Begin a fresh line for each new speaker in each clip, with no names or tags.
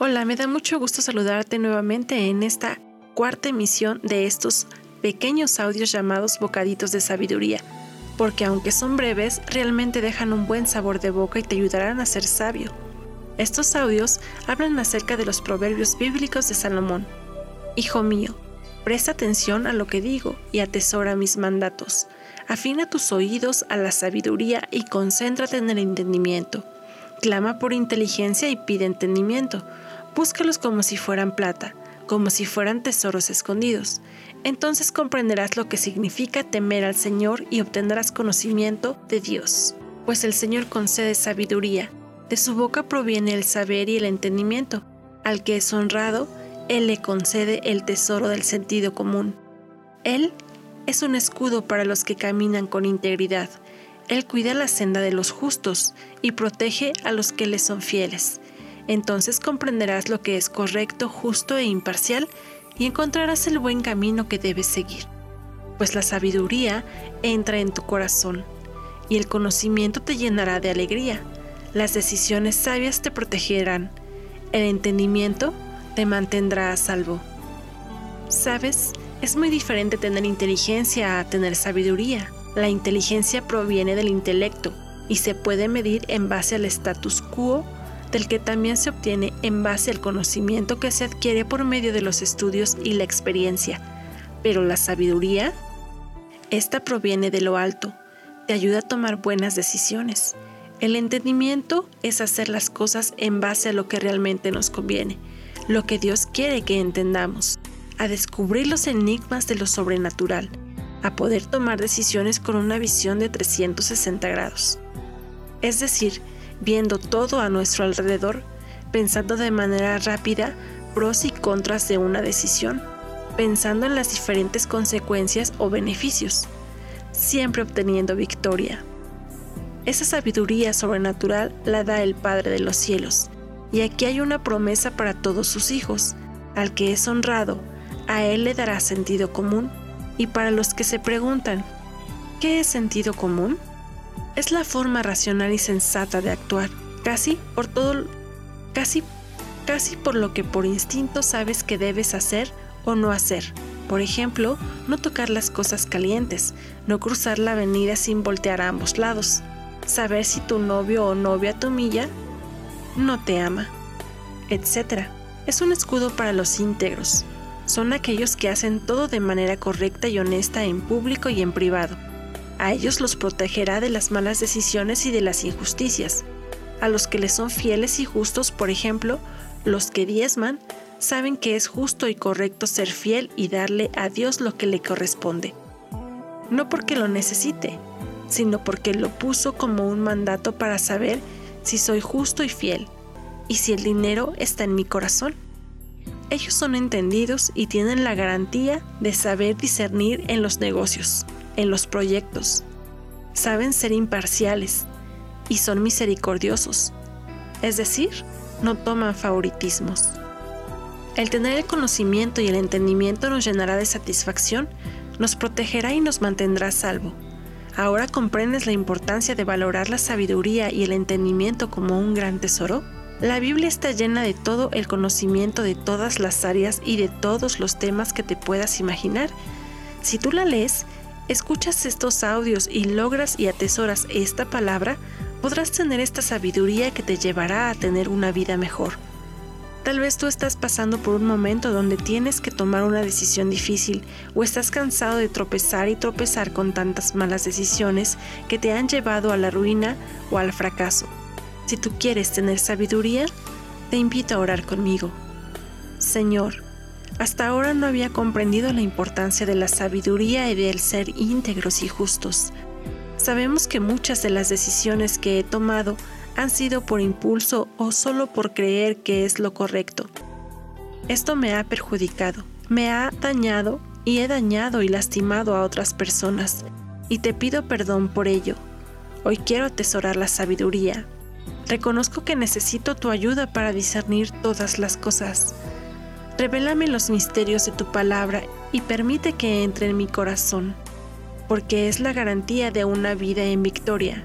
Hola, me da mucho gusto saludarte nuevamente en esta cuarta emisión de estos pequeños audios llamados Bocaditos de Sabiduría, porque aunque son breves, realmente dejan un buen sabor de boca y te ayudarán a ser sabio. Estos audios hablan acerca de los proverbios bíblicos de Salomón, Hijo mío, presta atención a lo que digo y atesora mis mandatos. Afina tus oídos a la sabiduría y concéntrate en el entendimiento. Clama por inteligencia y pide entendimiento. Búscalos como si fueran plata, como si fueran tesoros escondidos. Entonces comprenderás lo que significa temer al Señor y obtendrás conocimiento de Dios. Pues el Señor concede sabiduría. De su boca proviene el saber y el entendimiento. Al que es honrado, él le concede el tesoro del sentido común. Él es un escudo para los que caminan con integridad. Él cuida la senda de los justos y protege a los que le son fieles. Entonces comprenderás lo que es correcto, justo e imparcial y encontrarás el buen camino que debes seguir. Pues la sabiduría entra en tu corazón y el conocimiento te llenará de alegría. Las decisiones sabias te protegerán. El entendimiento te mantendrá a salvo. ¿Sabes? Es muy diferente tener inteligencia a tener sabiduría. La inteligencia proviene del intelecto y se puede medir en base al status quo, del que también se obtiene en base al conocimiento que se adquiere por medio de los estudios y la experiencia. Pero la sabiduría, esta proviene de lo alto, te ayuda a tomar buenas decisiones. El entendimiento es hacer las cosas en base a lo que realmente nos conviene lo que Dios quiere que entendamos, a descubrir los enigmas de lo sobrenatural, a poder tomar decisiones con una visión de 360 grados. Es decir, viendo todo a nuestro alrededor, pensando de manera rápida pros y contras de una decisión, pensando en las diferentes consecuencias o beneficios, siempre obteniendo victoria. Esa sabiduría sobrenatural la da el Padre de los cielos, y aquí hay una promesa para todos sus hijos. Al que es honrado, a él le dará sentido común. Y para los que se preguntan, ¿qué es sentido común? Es la forma racional y sensata de actuar, casi por todo, casi, casi por lo que por instinto sabes que debes hacer o no hacer. Por ejemplo, no tocar las cosas calientes, no cruzar la avenida sin voltear a ambos lados, saber si tu novio o novia te humilla no te ama, etc. Es un escudo para los íntegros. Son aquellos que hacen todo de manera correcta y honesta en público y en privado. A ellos los protegerá de las malas decisiones y de las injusticias. A los que les son fieles y justos, por ejemplo, los que diezman, saben que es justo y correcto ser fiel y darle a Dios lo que le corresponde. No porque lo necesite, sino porque lo puso como un mandato para saber si soy justo y fiel, y si el dinero está en mi corazón. Ellos son entendidos y tienen la garantía de saber discernir en los negocios, en los proyectos. Saben ser imparciales y son misericordiosos, es decir, no toman favoritismos. El tener el conocimiento y el entendimiento nos llenará de satisfacción, nos protegerá y nos mantendrá a salvo. ¿Ahora comprendes la importancia de valorar la sabiduría y el entendimiento como un gran tesoro? La Biblia está llena de todo el conocimiento de todas las áreas y de todos los temas que te puedas imaginar. Si tú la lees, escuchas estos audios y logras y atesoras esta palabra, podrás tener esta sabiduría que te llevará a tener una vida mejor. Tal vez tú estás pasando por un momento donde tienes que tomar una decisión difícil o estás cansado de tropezar y tropezar con tantas malas decisiones que te han llevado a la ruina o al fracaso. Si tú quieres tener sabiduría, te invito a orar conmigo. Señor, hasta ahora no había comprendido la importancia de la sabiduría y del ser íntegros y justos. Sabemos que muchas de las decisiones que he tomado han sido por impulso o solo por creer que es lo correcto. Esto me ha perjudicado, me ha dañado y he dañado y lastimado a otras personas, y te pido perdón por ello. Hoy quiero atesorar la sabiduría. Reconozco que necesito tu ayuda para discernir todas las cosas. Revélame los misterios de tu palabra y permite que entre en mi corazón, porque es la garantía de una vida en victoria.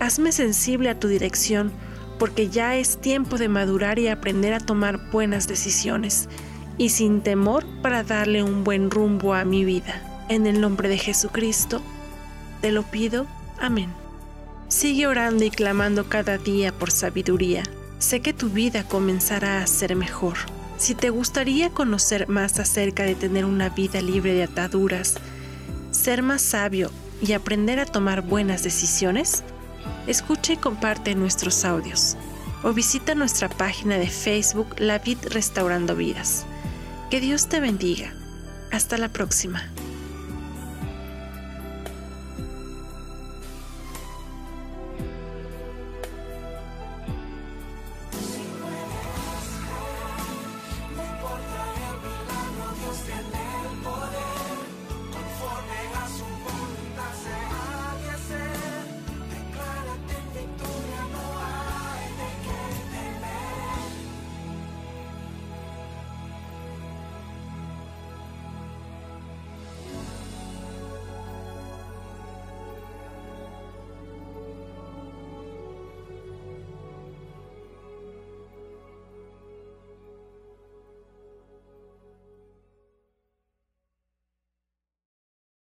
Hazme sensible a tu dirección, porque ya es tiempo de madurar y aprender a tomar buenas decisiones, y sin temor para darle un buen rumbo a mi vida. En el nombre de Jesucristo, te lo pido. Amén. Sigue orando y clamando cada día por sabiduría. Sé que tu vida comenzará a ser mejor. Si te gustaría conocer más acerca de tener una vida libre de ataduras, ser más sabio y aprender a tomar buenas decisiones, Escucha y comparte nuestros audios o visita nuestra página de Facebook La Vid Restaurando Vidas. Que Dios te bendiga. Hasta la próxima.